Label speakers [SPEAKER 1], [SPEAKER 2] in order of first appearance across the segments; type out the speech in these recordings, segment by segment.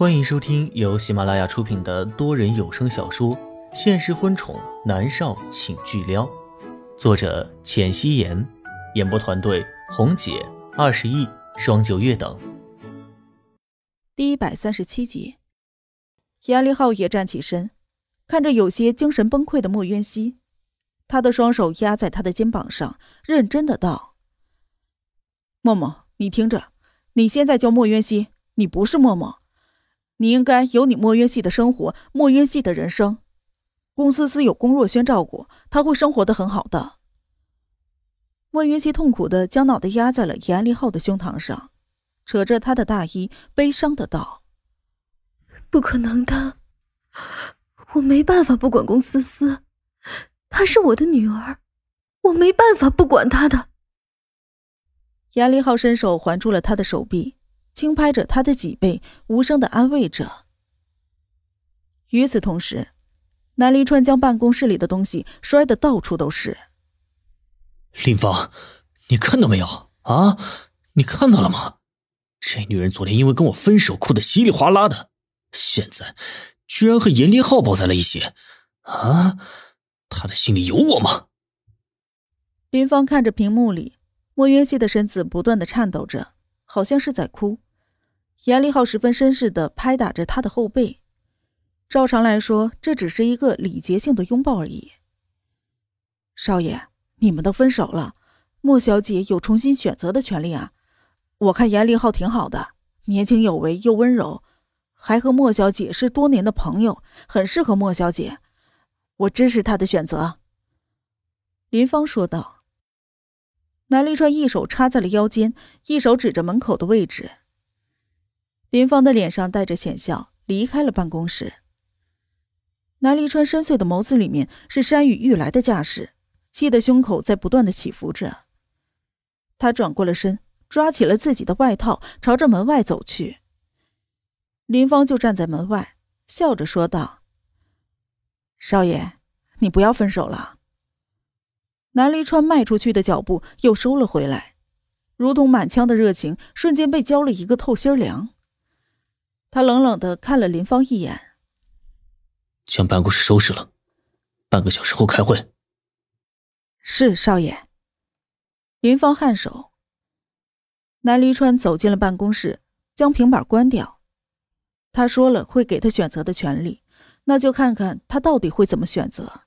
[SPEAKER 1] 欢迎收听由喜马拉雅出品的多人有声小说《现实婚宠男少请巨撩》，作者：浅汐颜，演播团队：红姐、二十亿、双九月等。
[SPEAKER 2] 第一百三十七集，严立浩也站起身，看着有些精神崩溃的莫渊熙，他的双手压在他的肩膀上，认真的道：“
[SPEAKER 3] 默默，你听着，你现在叫莫渊熙，你不是默默。”你应该有你莫渊系的生活，莫渊系的人生。龚思思有龚若轩照顾，他会生活的很好的。
[SPEAKER 2] 莫渊熙痛苦的将脑袋压在了严立浩的胸膛上，扯着他的大衣，悲伤的道：“
[SPEAKER 4] 不可能的，我没办法不管龚思思，她是我的女儿，我没办法不管她的。”
[SPEAKER 2] 严立浩伸手环住了他的手臂。轻拍着他的脊背，无声的安慰着。与此同时，南离川将办公室里的东西摔得到处都是。
[SPEAKER 5] 林芳，你看到没有啊？你看到了吗？这女人昨天因为跟我分手，哭得稀里哗啦的，现在居然和严立浩抱在了一起。啊，她的心里有我吗？
[SPEAKER 2] 林芳看着屏幕里莫渊熙的身子不断的颤抖着，好像是在哭。严立浩十分绅士的拍打着他的后背，照常来说，这只是一个礼节性的拥抱而已。少爷，你们都分手了，莫小姐有重新选择的权利啊！我看严立浩挺好的，年轻有为又温柔，还和莫小姐是多年的朋友，很适合莫小姐，我支持他的选择。”林芳说道。南立川一手插在了腰间，一手指着门口的位置。林芳的脸上带着浅笑，离开了办公室。南离川深邃的眸子里面是山雨欲来的架势，气得胸口在不断的起伏着。他转过了身，抓起了自己的外套，朝着门外走去。林芳就站在门外，笑着说道：“少爷，你不要分手了。”南离川迈出去的脚步又收了回来，如同满腔的热情瞬间被浇了一个透心凉。他冷冷的看了林芳一眼，
[SPEAKER 5] 将办公室收拾了，半个小时后开会。
[SPEAKER 2] 是少爷。林芳颔首。南离川走进了办公室，将平板关掉。他说了会给他选择的权利，那就看看他到底会怎么选择。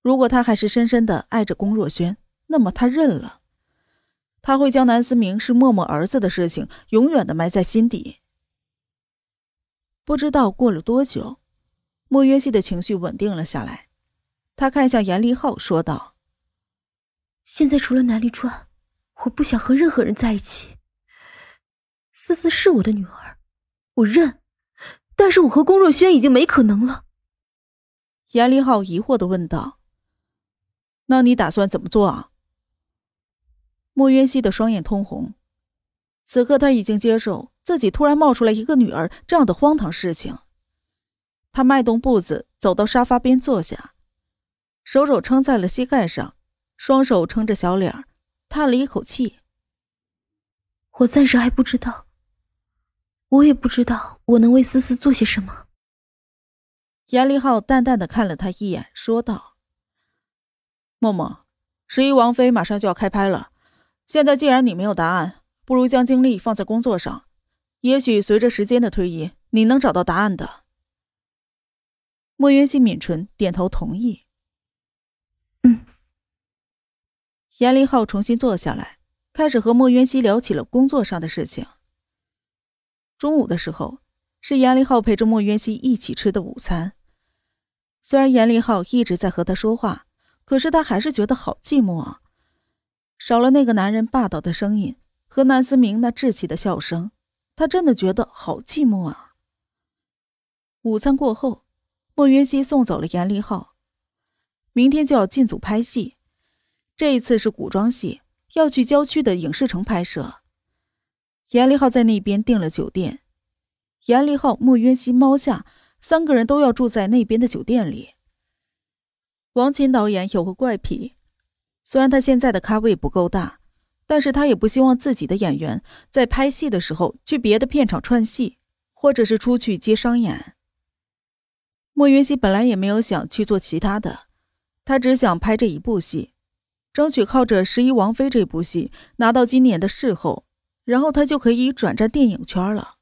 [SPEAKER 2] 如果他还是深深的爱着龚若轩，那么他认了。他会将南思明是默默儿子的事情永远的埋在心底。不知道过了多久，莫渊熙的情绪稳定了下来。他看向严立浩，说道：“
[SPEAKER 4] 现在除了南离川，我不想和任何人在一起。思思是我的女儿，我认。但是我和龚若轩已经没可能了。”
[SPEAKER 2] 严立浩疑惑的问道：“
[SPEAKER 3] 那你打算怎么做啊？”
[SPEAKER 2] 莫渊熙的双眼通红，此刻他已经接受。自己突然冒出来一个女儿，这样的荒唐事情。他迈动步子走到沙发边坐下，手肘撑在了膝盖上，双手撑着小脸，叹了一口气：“
[SPEAKER 4] 我暂时还不知道，我也不知道我能为思思做些什么。”
[SPEAKER 2] 严立浩淡淡的看了他一眼，说道：“
[SPEAKER 3] 默默，十一王妃马上就要开拍了，现在既然你没有答案，不如将精力放在工作上。”也许随着时间的推移，你能找到答案的。
[SPEAKER 2] 莫渊熙抿唇点头同意。
[SPEAKER 4] 嗯。
[SPEAKER 2] 严林浩重新坐下来，开始和莫渊熙聊起了工作上的事情。中午的时候，是严林浩陪着莫渊熙一起吃的午餐。虽然严林浩一直在和他说话，可是他还是觉得好寂寞啊，少了那个男人霸道的声音和南思明那稚气的笑声。他真的觉得好寂寞啊。午餐过后，莫云熙送走了严立浩。明天就要进组拍戏，这一次是古装戏，要去郊区的影视城拍摄。严立浩在那边订了酒店，严立浩、莫云熙、猫夏三个人都要住在那边的酒店里。王琴导演有个怪癖，虽然他现在的咖位不够大。但是他也不希望自己的演员在拍戏的时候去别的片场串戏，或者是出去接商演。莫云熙本来也没有想去做其他的，他只想拍这一部戏，争取靠着《十一王妃》这部戏拿到今年的视后，然后他就可以转战电影圈了。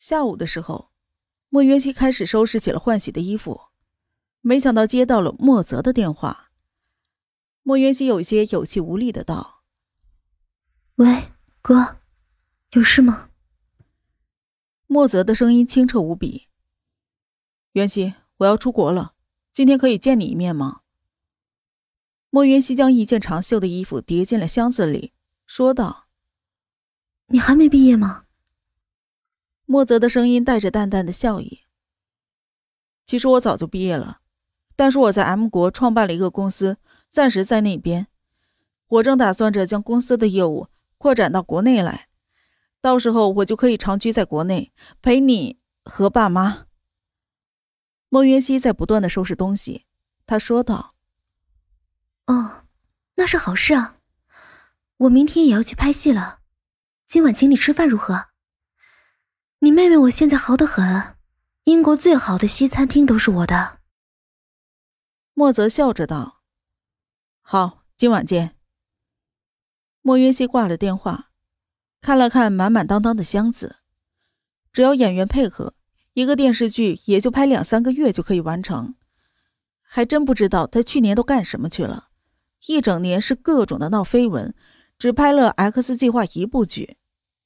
[SPEAKER 2] 下午的时候，莫云熙开始收拾起了换洗的衣服，没想到接到了莫泽的电话。莫云熙有些有气无力的道：“
[SPEAKER 4] 喂，哥，有事吗？”
[SPEAKER 2] 莫泽的声音清澈无比。袁熙，我要出国了，今天可以见你一面吗？莫元熙将一件长袖的衣服叠进了箱子里，说道：“
[SPEAKER 4] 你还没毕业吗？”
[SPEAKER 2] 莫泽的声音带着淡淡的笑意。其实我早就毕业了，但是我在 M 国创办了一个公司，暂时在那边。我正打算着将公司的业务扩展到国内来，到时候我就可以长居在国内，陪你和爸妈。孟云熙在不断的收拾东西，他说道：“
[SPEAKER 4] 哦，那是好事啊！我明天也要去拍戏了，今晚请你吃饭如何？你妹妹我现在好得很，英国最好的西餐厅都是我的。”
[SPEAKER 2] 莫泽笑着道：“好，今晚见。”莫云熙挂了电话，看了看满满当当的箱子，只要演员配合。一个电视剧也就拍两三个月就可以完成，还真不知道他去年都干什么去了。一整年是各种的闹绯闻，只拍了《X 计划》一部剧。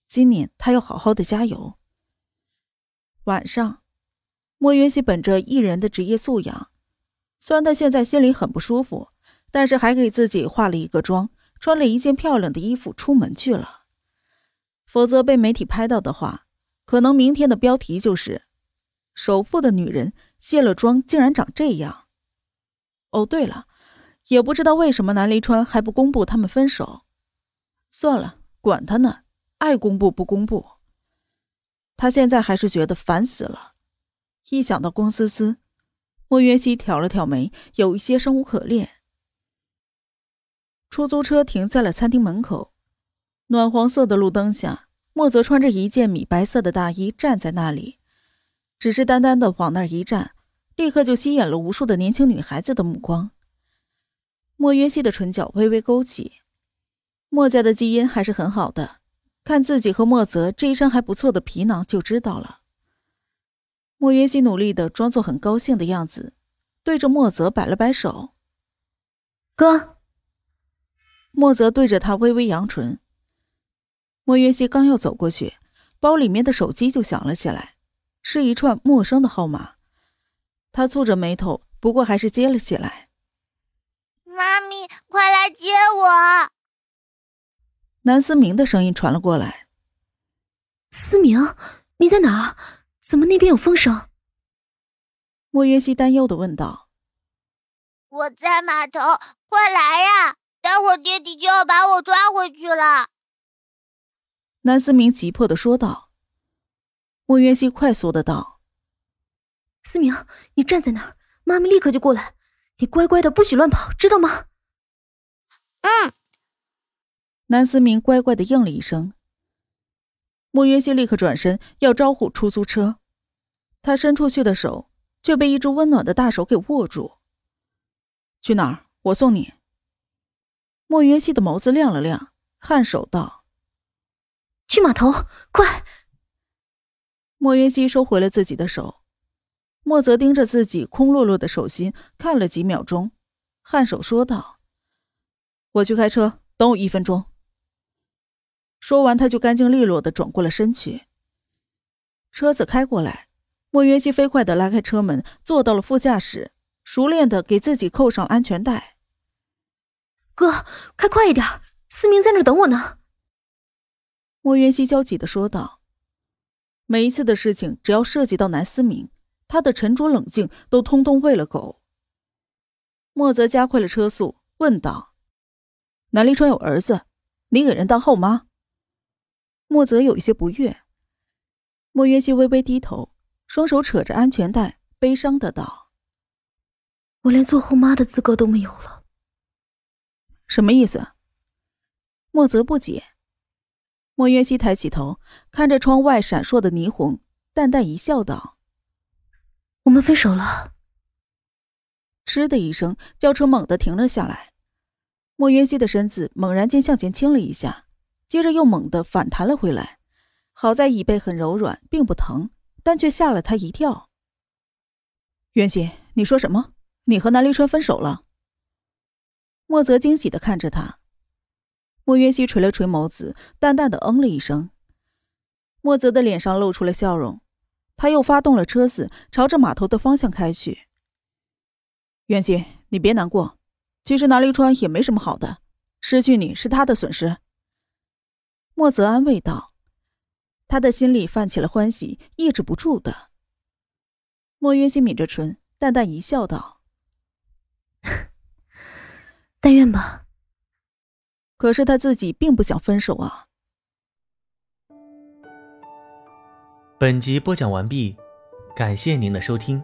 [SPEAKER 2] 今年他要好好的加油。晚上，莫云熙本着艺人的职业素养，虽然他现在心里很不舒服，但是还给自己化了一个妆，穿了一件漂亮的衣服出门去了。否则被媒体拍到的话，可能明天的标题就是。首富的女人卸了妆，竟然长这样。哦，对了，也不知道为什么南离川还不公布他们分手。算了，管他呢，爱公布不公布。他现在还是觉得烦死了。一想到龚思思，莫云熙挑了挑眉，有一些生无可恋。出租车停在了餐厅门口，暖黄色的路灯下，莫泽穿着一件米白色的大衣站在那里。只是单单的往那儿一站，立刻就吸引了无数的年轻女孩子的目光。莫约西的唇角微微勾起，莫家的基因还是很好的，看自己和莫泽这一身还不错的皮囊就知道了。莫约西努力的装作很高兴的样子，对着莫泽摆了摆手：“
[SPEAKER 4] 哥。”
[SPEAKER 2] 莫泽对着他微微扬唇。莫约西刚要走过去，包里面的手机就响了起来。是一串陌生的号码，他蹙着眉头，不过还是接了起来。
[SPEAKER 6] 妈咪，快来接我！
[SPEAKER 2] 南思明的声音传了过来。
[SPEAKER 4] 思明，你在哪？怎么那边有风声？
[SPEAKER 2] 莫约西担忧的问道。
[SPEAKER 6] 我在码头，快来呀！待会儿爹地就要把我抓回去了。
[SPEAKER 2] 南思明急迫的说道。莫渊熙快速的道：“
[SPEAKER 4] 思明，你站在那儿，妈咪立刻就过来。你乖乖的，不许乱跑，知道吗？”“
[SPEAKER 6] 嗯。”
[SPEAKER 2] 南思明乖乖的应了一声。莫渊熙立刻转身要招呼出租车，他伸出去的手却被一只温暖的大手给握住。“去哪儿？我送你。”莫云溪的眸子亮了亮，颔首道：“
[SPEAKER 4] 去码头，快！”
[SPEAKER 2] 莫云溪收回了自己的手，莫泽盯着自己空落落的手心看了几秒钟，颔首说道：“我去开车，等我一分钟。”说完，他就干净利落的转过了身去。车子开过来，莫云溪飞快的拉开车门，坐到了副驾驶，熟练的给自己扣上安全带。
[SPEAKER 4] 哥，开快一点，思明在那等我呢。”
[SPEAKER 2] 莫元熙焦急的说道。每一次的事情，只要涉及到南思明，他的沉着冷静都通通喂了狗。莫泽加快了车速，问道：“南离川有儿子，你给人当后妈？”莫泽有一些不悦。莫元熙微微低头，双手扯着安全带，悲伤的道：“
[SPEAKER 4] 我连做后妈的资格都没有了。”
[SPEAKER 2] 什么意思？莫泽不解。莫渊熙抬起头，看着窗外闪烁的霓虹，淡淡一笑，道：“
[SPEAKER 4] 我们分手了。”
[SPEAKER 2] 嗤的一声，轿车猛地停了下来。莫渊熙的身子猛然间向前倾了一下，接着又猛地反弹了回来。好在椅背很柔软，并不疼，但却吓了他一跳。
[SPEAKER 3] 渊熙，你说什么？你和南离川分手了？
[SPEAKER 2] 莫泽惊喜的看着他。莫渊熙垂了垂眸子，淡淡的嗯了一声。莫泽的脸上露出了笑容，他又发动了车子，朝着码头的方向开去。
[SPEAKER 3] 渊熙，你别难过。其实南离川也没什么好的，失去你是他的损失。
[SPEAKER 2] 莫泽安慰道，他的心里泛起了欢喜，抑制不住的。莫渊熙抿着唇，淡淡一笑，道：“
[SPEAKER 4] 但愿吧。”
[SPEAKER 2] 可是他自己并不想分手啊。
[SPEAKER 1] 本集播讲完毕，感谢您的收听。